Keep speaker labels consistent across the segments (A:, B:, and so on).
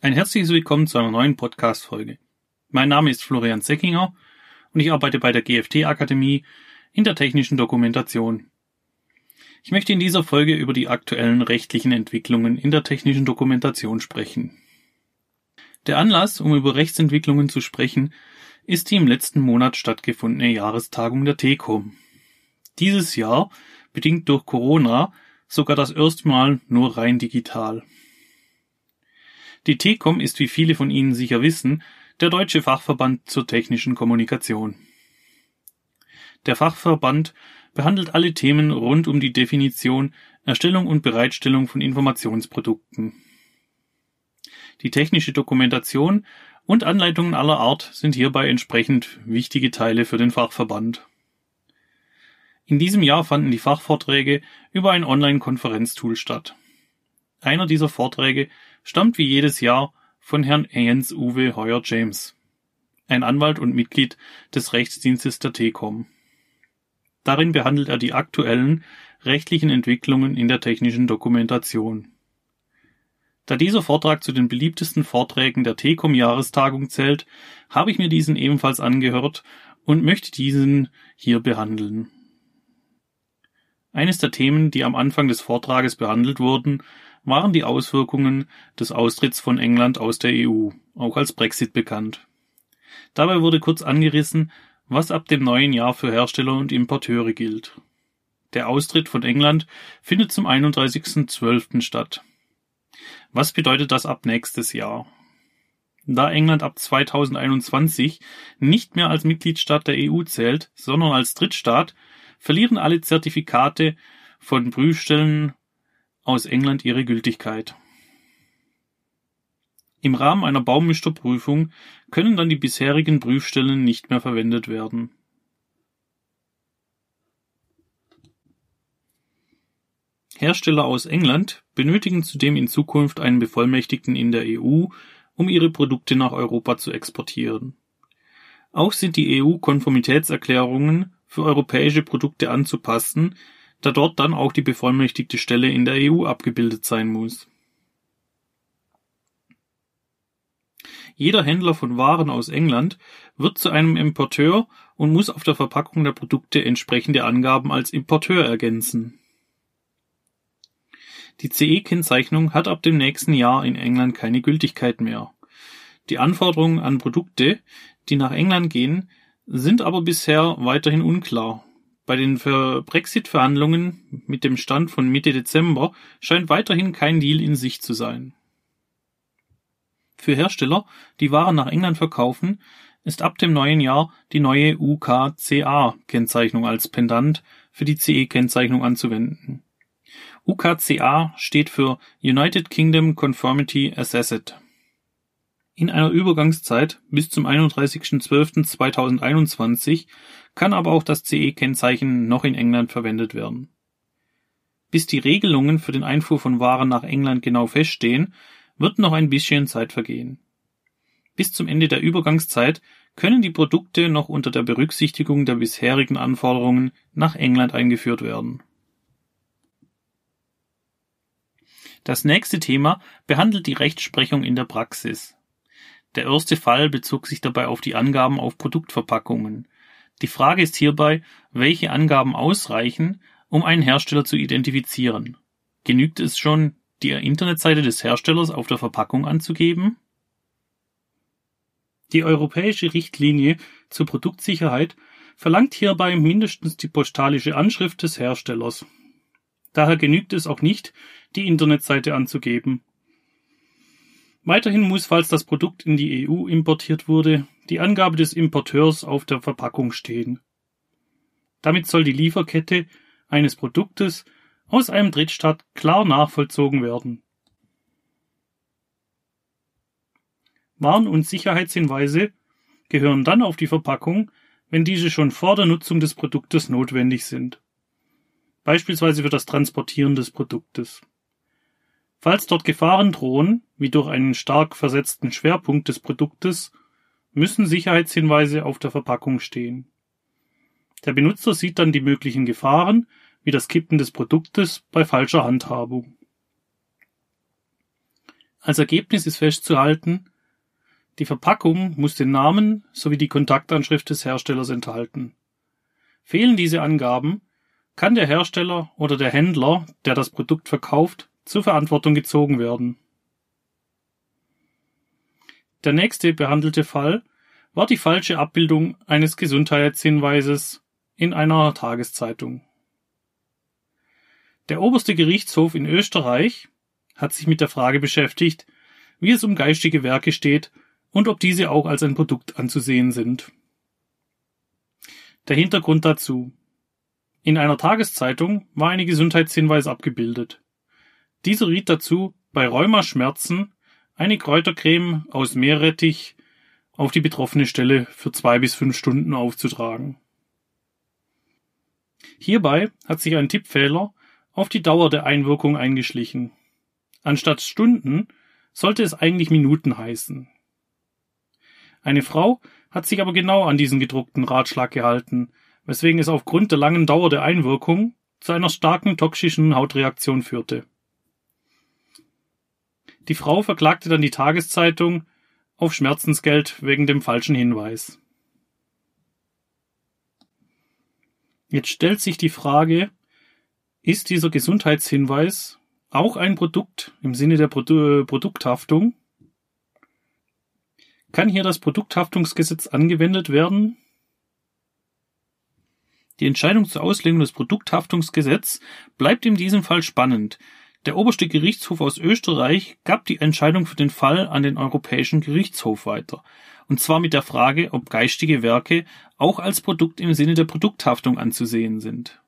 A: Ein herzliches Willkommen zu einer neuen Podcast-Folge. Mein Name ist Florian Seckinger und ich arbeite bei der GFT Akademie in der technischen Dokumentation. Ich möchte in dieser Folge über die aktuellen rechtlichen Entwicklungen in der technischen Dokumentation sprechen. Der Anlass, um über Rechtsentwicklungen zu sprechen, ist die im letzten Monat stattgefundene Jahrestagung der TECOM. Dieses Jahr, bedingt durch Corona, sogar das erste Mal nur rein digital. Die TECOM ist, wie viele von Ihnen sicher wissen, der deutsche Fachverband zur technischen Kommunikation. Der Fachverband behandelt alle Themen rund um die Definition, Erstellung und Bereitstellung von Informationsprodukten. Die technische Dokumentation und Anleitungen aller Art sind hierbei entsprechend wichtige Teile für den Fachverband. In diesem Jahr fanden die Fachvorträge über ein Online-Konferenztool statt. Einer dieser Vorträge stammt wie jedes Jahr von Herrn Jens Uwe Heuer James, ein Anwalt und Mitglied des Rechtsdienstes der TECOM. Darin behandelt er die aktuellen rechtlichen Entwicklungen in der technischen Dokumentation. Da dieser Vortrag zu den beliebtesten Vorträgen der TECOM Jahrestagung zählt, habe ich mir diesen ebenfalls angehört und möchte diesen hier behandeln. Eines der Themen, die am Anfang des Vortrages behandelt wurden, waren die Auswirkungen des Austritts von England aus der EU, auch als Brexit bekannt. Dabei wurde kurz angerissen, was ab dem neuen Jahr für Hersteller und Importeure gilt. Der Austritt von England findet zum 31.12. statt. Was bedeutet das ab nächstes Jahr? Da England ab 2021 nicht mehr als Mitgliedstaat der EU zählt, sondern als Drittstaat, verlieren alle Zertifikate von Prüfstellen aus England ihre Gültigkeit. Im Rahmen einer Baummischterprüfung können dann die bisherigen Prüfstellen nicht mehr verwendet werden. Hersteller aus England benötigen zudem in Zukunft einen Bevollmächtigten in der EU, um ihre Produkte nach Europa zu exportieren. Auch sind die EU-Konformitätserklärungen für europäische Produkte anzupassen, da dort dann auch die bevollmächtigte Stelle in der EU abgebildet sein muss. Jeder Händler von Waren aus England wird zu einem Importeur und muss auf der Verpackung der Produkte entsprechende Angaben als Importeur ergänzen. Die CE-Kennzeichnung hat ab dem nächsten Jahr in England keine Gültigkeit mehr. Die Anforderungen an Produkte, die nach England gehen, sind aber bisher weiterhin unklar bei den Brexit-Verhandlungen mit dem Stand von Mitte Dezember scheint weiterhin kein Deal in Sicht zu sein. Für Hersteller, die Waren nach England verkaufen, ist ab dem neuen Jahr die neue UKCA-Kennzeichnung als Pendant für die CE-Kennzeichnung anzuwenden. UKCA steht für United Kingdom Conformity Assessed in einer Übergangszeit bis zum 31.12.2021 kann aber auch das CE-Kennzeichen noch in England verwendet werden. Bis die Regelungen für den Einfuhr von Waren nach England genau feststehen, wird noch ein bisschen Zeit vergehen. Bis zum Ende der Übergangszeit können die Produkte noch unter der Berücksichtigung der bisherigen Anforderungen nach England eingeführt werden. Das nächste Thema behandelt die Rechtsprechung in der Praxis. Der erste Fall bezog sich dabei auf die Angaben auf Produktverpackungen. Die Frage ist hierbei, welche Angaben ausreichen, um einen Hersteller zu identifizieren. Genügt es schon, die Internetseite des Herstellers auf der Verpackung anzugeben? Die europäische Richtlinie zur Produktsicherheit verlangt hierbei mindestens die postalische Anschrift des Herstellers. Daher genügt es auch nicht, die Internetseite anzugeben. Weiterhin muss, falls das Produkt in die EU importiert wurde, die Angabe des Importeurs auf der Verpackung stehen. Damit soll die Lieferkette eines Produktes aus einem Drittstaat klar nachvollzogen werden. Warn- und Sicherheitshinweise gehören dann auf die Verpackung, wenn diese schon vor der Nutzung des Produktes notwendig sind. Beispielsweise für das Transportieren des Produktes. Falls dort Gefahren drohen, wie durch einen stark versetzten Schwerpunkt des Produktes, müssen Sicherheitshinweise auf der Verpackung stehen. Der Benutzer sieht dann die möglichen Gefahren, wie das Kippen des Produktes bei falscher Handhabung. Als Ergebnis ist festzuhalten, die Verpackung muss den Namen sowie die Kontaktanschrift des Herstellers enthalten. Fehlen diese Angaben, kann der Hersteller oder der Händler, der das Produkt verkauft, zur Verantwortung gezogen werden. Der nächste behandelte Fall war die falsche Abbildung eines Gesundheitshinweises in einer Tageszeitung. Der oberste Gerichtshof in Österreich hat sich mit der Frage beschäftigt, wie es um geistige Werke steht und ob diese auch als ein Produkt anzusehen sind. Der Hintergrund dazu. In einer Tageszeitung war ein Gesundheitshinweis abgebildet. Dieser riet dazu, bei Rheumaschmerzen eine Kräutercreme aus Meerrettich auf die betroffene Stelle für zwei bis fünf Stunden aufzutragen. Hierbei hat sich ein Tippfehler auf die Dauer der Einwirkung eingeschlichen. Anstatt Stunden sollte es eigentlich Minuten heißen. Eine Frau hat sich aber genau an diesen gedruckten Ratschlag gehalten, weswegen es aufgrund der langen Dauer der Einwirkung zu einer starken toxischen Hautreaktion führte. Die Frau verklagte dann die Tageszeitung auf Schmerzensgeld wegen dem falschen Hinweis. Jetzt stellt sich die Frage, ist dieser Gesundheitshinweis auch ein Produkt im Sinne der Produ Produkthaftung? Kann hier das Produkthaftungsgesetz angewendet werden? Die Entscheidung zur Auslegung des Produkthaftungsgesetzes bleibt in diesem Fall spannend, der oberste Gerichtshof aus Österreich gab die Entscheidung für den Fall an den Europäischen Gerichtshof weiter, und zwar mit der Frage, ob geistige Werke auch als Produkt im Sinne der Produkthaftung anzusehen sind.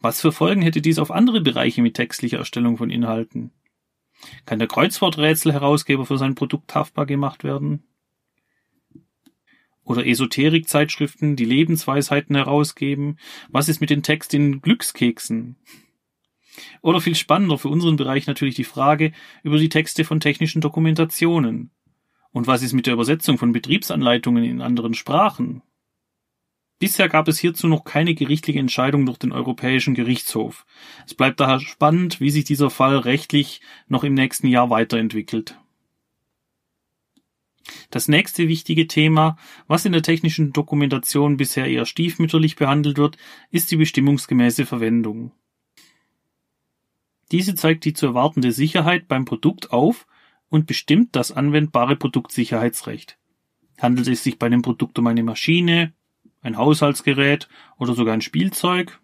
A: Was für Folgen hätte dies auf andere Bereiche mit textlicher Erstellung von Inhalten? Kann der Kreuzworträtselherausgeber für sein Produkt haftbar gemacht werden? Oder Esoterikzeitschriften, die Lebensweisheiten herausgeben? Was ist mit den Text in Glückskeksen? Oder viel spannender für unseren Bereich natürlich die Frage über die Texte von technischen Dokumentationen. Und was ist mit der Übersetzung von Betriebsanleitungen in anderen Sprachen? Bisher gab es hierzu noch keine gerichtliche Entscheidung durch den Europäischen Gerichtshof. Es bleibt daher spannend, wie sich dieser Fall rechtlich noch im nächsten Jahr weiterentwickelt. Das nächste wichtige Thema, was in der technischen Dokumentation bisher eher stiefmütterlich behandelt wird, ist die bestimmungsgemäße Verwendung. Diese zeigt die zu erwartende Sicherheit beim Produkt auf und bestimmt das anwendbare Produktsicherheitsrecht. Handelt es sich bei dem Produkt um eine Maschine, ein Haushaltsgerät oder sogar ein Spielzeug?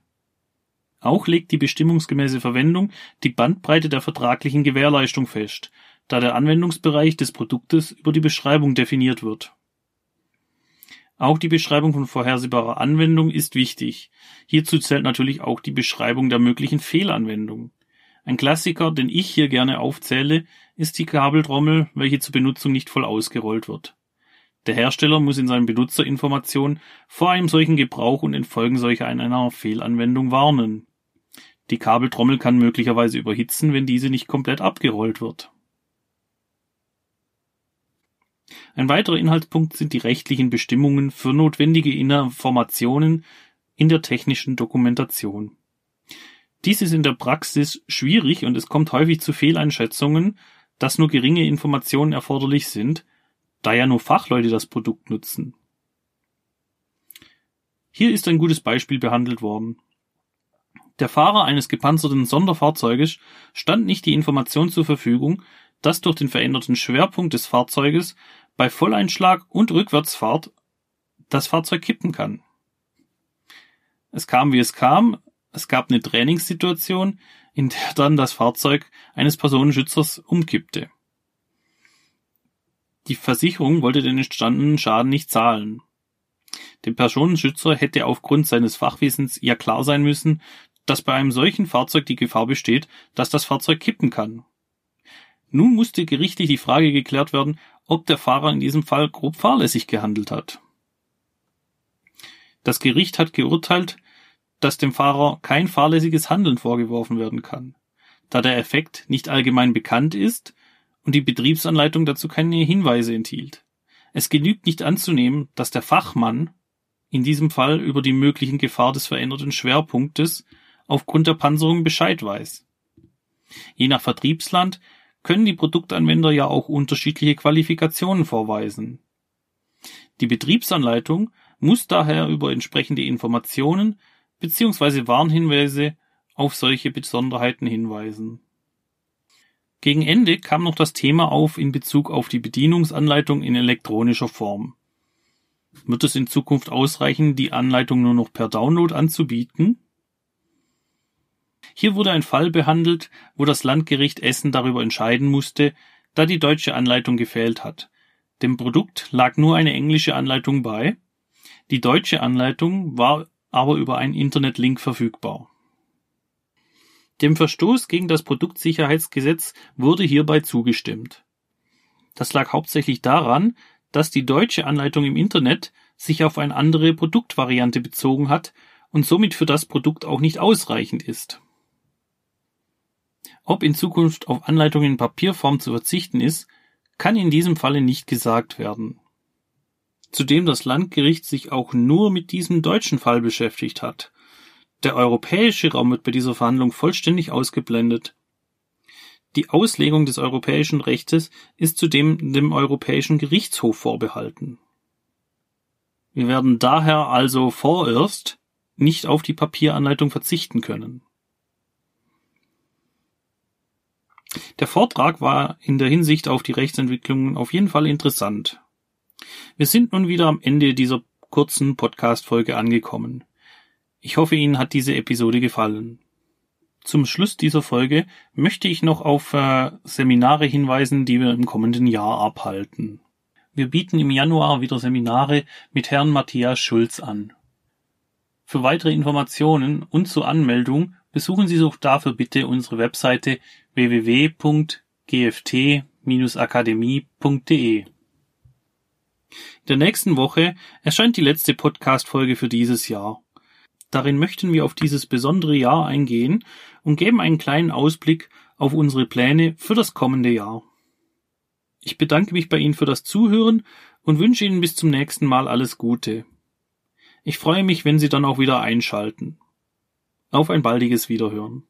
A: Auch legt die bestimmungsgemäße Verwendung die Bandbreite der vertraglichen Gewährleistung fest, da der Anwendungsbereich des Produktes über die Beschreibung definiert wird. Auch die Beschreibung von vorhersehbarer Anwendung ist wichtig. Hierzu zählt natürlich auch die Beschreibung der möglichen Fehlanwendung. Ein Klassiker, den ich hier gerne aufzähle, ist die Kabeltrommel, welche zur Benutzung nicht voll ausgerollt wird. Der Hersteller muss in seinen Benutzerinformationen vor einem solchen Gebrauch und den Folgen solcher einer Fehlanwendung warnen. Die Kabeltrommel kann möglicherweise überhitzen, wenn diese nicht komplett abgerollt wird. Ein weiterer Inhaltspunkt sind die rechtlichen Bestimmungen für notwendige Informationen in der technischen Dokumentation. Dies ist in der Praxis schwierig und es kommt häufig zu Fehleinschätzungen, dass nur geringe Informationen erforderlich sind, da ja nur Fachleute das Produkt nutzen. Hier ist ein gutes Beispiel behandelt worden. Der Fahrer eines gepanzerten Sonderfahrzeuges stand nicht die Information zur Verfügung, dass durch den veränderten Schwerpunkt des Fahrzeuges bei Volleinschlag und Rückwärtsfahrt das Fahrzeug kippen kann. Es kam wie es kam, es gab eine Trainingssituation, in der dann das Fahrzeug eines Personenschützers umkippte. Die Versicherung wollte den entstandenen Schaden nicht zahlen. Dem Personenschützer hätte aufgrund seines Fachwissens ja klar sein müssen, dass bei einem solchen Fahrzeug die Gefahr besteht, dass das Fahrzeug kippen kann. Nun musste gerichtlich die Frage geklärt werden, ob der Fahrer in diesem Fall grob fahrlässig gehandelt hat. Das Gericht hat geurteilt, dass dem Fahrer kein fahrlässiges Handeln vorgeworfen werden kann, da der Effekt nicht allgemein bekannt ist und die Betriebsanleitung dazu keine Hinweise enthielt. Es genügt nicht anzunehmen, dass der Fachmann in diesem Fall über die möglichen Gefahr des veränderten Schwerpunktes aufgrund der Panzerung Bescheid weiß. Je nach Vertriebsland können die Produktanwender ja auch unterschiedliche Qualifikationen vorweisen. Die Betriebsanleitung muss daher über entsprechende Informationen bzw. Warnhinweise auf solche Besonderheiten hinweisen. Gegen Ende kam noch das Thema auf in Bezug auf die Bedienungsanleitung in elektronischer Form. Wird es in Zukunft ausreichen, die Anleitung nur noch per Download anzubieten? Hier wurde ein Fall behandelt, wo das Landgericht Essen darüber entscheiden musste, da die deutsche Anleitung gefehlt hat. Dem Produkt lag nur eine englische Anleitung bei, die deutsche Anleitung war aber über einen Internetlink verfügbar. Dem Verstoß gegen das Produktsicherheitsgesetz wurde hierbei zugestimmt. Das lag hauptsächlich daran, dass die deutsche Anleitung im Internet sich auf eine andere Produktvariante bezogen hat und somit für das Produkt auch nicht ausreichend ist. Ob in Zukunft auf Anleitungen in Papierform zu verzichten ist, kann in diesem Falle nicht gesagt werden. Zudem das Landgericht sich auch nur mit diesem deutschen Fall beschäftigt hat. Der europäische Raum wird bei dieser Verhandlung vollständig ausgeblendet. Die Auslegung des europäischen Rechtes ist zudem dem Europäischen Gerichtshof vorbehalten. Wir werden daher also vorerst nicht auf die Papieranleitung verzichten können. Der Vortrag war in der Hinsicht auf die Rechtsentwicklungen auf jeden Fall interessant. Wir sind nun wieder am Ende dieser kurzen Podcast-Folge angekommen. Ich hoffe, Ihnen hat diese Episode gefallen. Zum Schluss dieser Folge möchte ich noch auf äh, Seminare hinweisen, die wir im kommenden Jahr abhalten. Wir bieten im Januar wieder Seminare mit Herrn Matthias Schulz an. Für weitere Informationen und zur Anmeldung besuchen Sie doch dafür bitte unsere Webseite www.gft-akademie.de. In der nächsten Woche erscheint die letzte Podcast-Folge für dieses Jahr. Darin möchten wir auf dieses besondere Jahr eingehen und geben einen kleinen Ausblick auf unsere Pläne für das kommende Jahr. Ich bedanke mich bei Ihnen für das Zuhören und wünsche Ihnen bis zum nächsten Mal alles Gute. Ich freue mich, wenn Sie dann auch wieder einschalten. Auf ein baldiges Wiederhören.